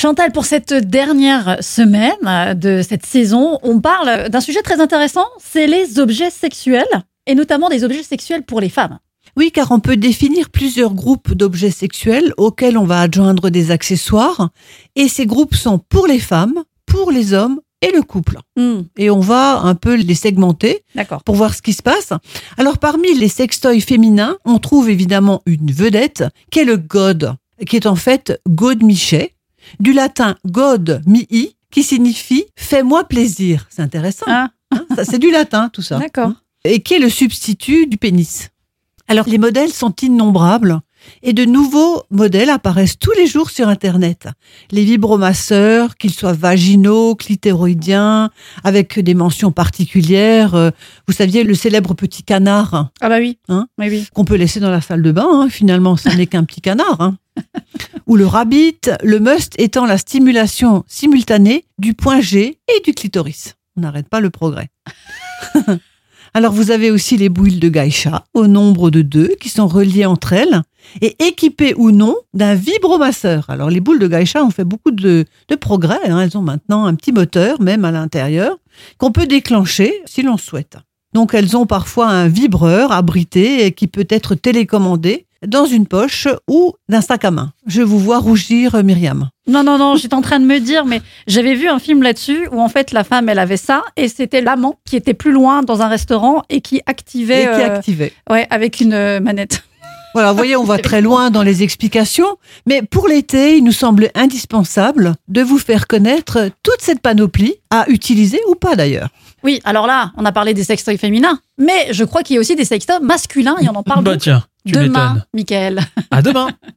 Chantal, pour cette dernière semaine de cette saison, on parle d'un sujet très intéressant, c'est les objets sexuels, et notamment des objets sexuels pour les femmes. Oui, car on peut définir plusieurs groupes d'objets sexuels auxquels on va adjoindre des accessoires, et ces groupes sont pour les femmes, pour les hommes et le couple. Hmm, Et on va un peu les segmenter D'accord. pour voir ce qui se passe. Alors parmi les sextoys féminins, on trouve évidemment une vedette qui est le god, qui est en fait god michet, du latin god mihi, qui signifie fais-moi plaisir. C'est intéressant. Ah, hein c'est du latin tout ça. d'accord. Et qui est le substitut du pénis. Alors les modèles sont innombrables et de nouveaux modèles apparaissent tous les jours sur Internet. Les vibromasseurs, qu'ils soient vaginaux, clitoroïdiens, avec des mentions particulières. euh, Vous saviez, le célèbre petit canard Ah bah oui. Hein oui, oui. qu'on peut laisser dans la salle de bain, hein, finalement, ce n'est qu'un petit canard. hein. Ou le rabbit, le must étant la stimulation simultanée du point G et du clitoris. On n'arrête pas le progrès. Alors vous avez aussi les bouilles de Gaïcha, au nombre de deux, qui sont reliées entre elles et équipées ou non d'un vibromasseur. Alors les boules de Gaïcha ont fait beaucoup de, progrès. hein. Elles ont maintenant un petit moteur, même à l'intérieur, qu'on peut déclencher si l'on souhaite. Donc elles ont parfois un vibreur abrité qui peut être télécommandé dans une poche ou d'un sac à main. Je vous vois rougir, euh, Myriam. Non, non, non, j'étais en train de me dire, mais j'avais vu un film là-dessus où en fait la femme, elle avait ça, et c'était l'amant qui était plus loin dans un restaurant et qui activait Et qui euh, activait. ouais, avec une euh, manette. Voilà, vous voyez, on va très loin dans les explications, mais pour l'été, il nous semble indispensable de vous faire connaître toute cette panoplie à utiliser ou pas d'ailleurs. Oui, alors là, on a parlé des sextoys féminins, mais je crois qu'il y a aussi des sextoys masculins et on en parle Bah tiens, tu demain. Michael. À demain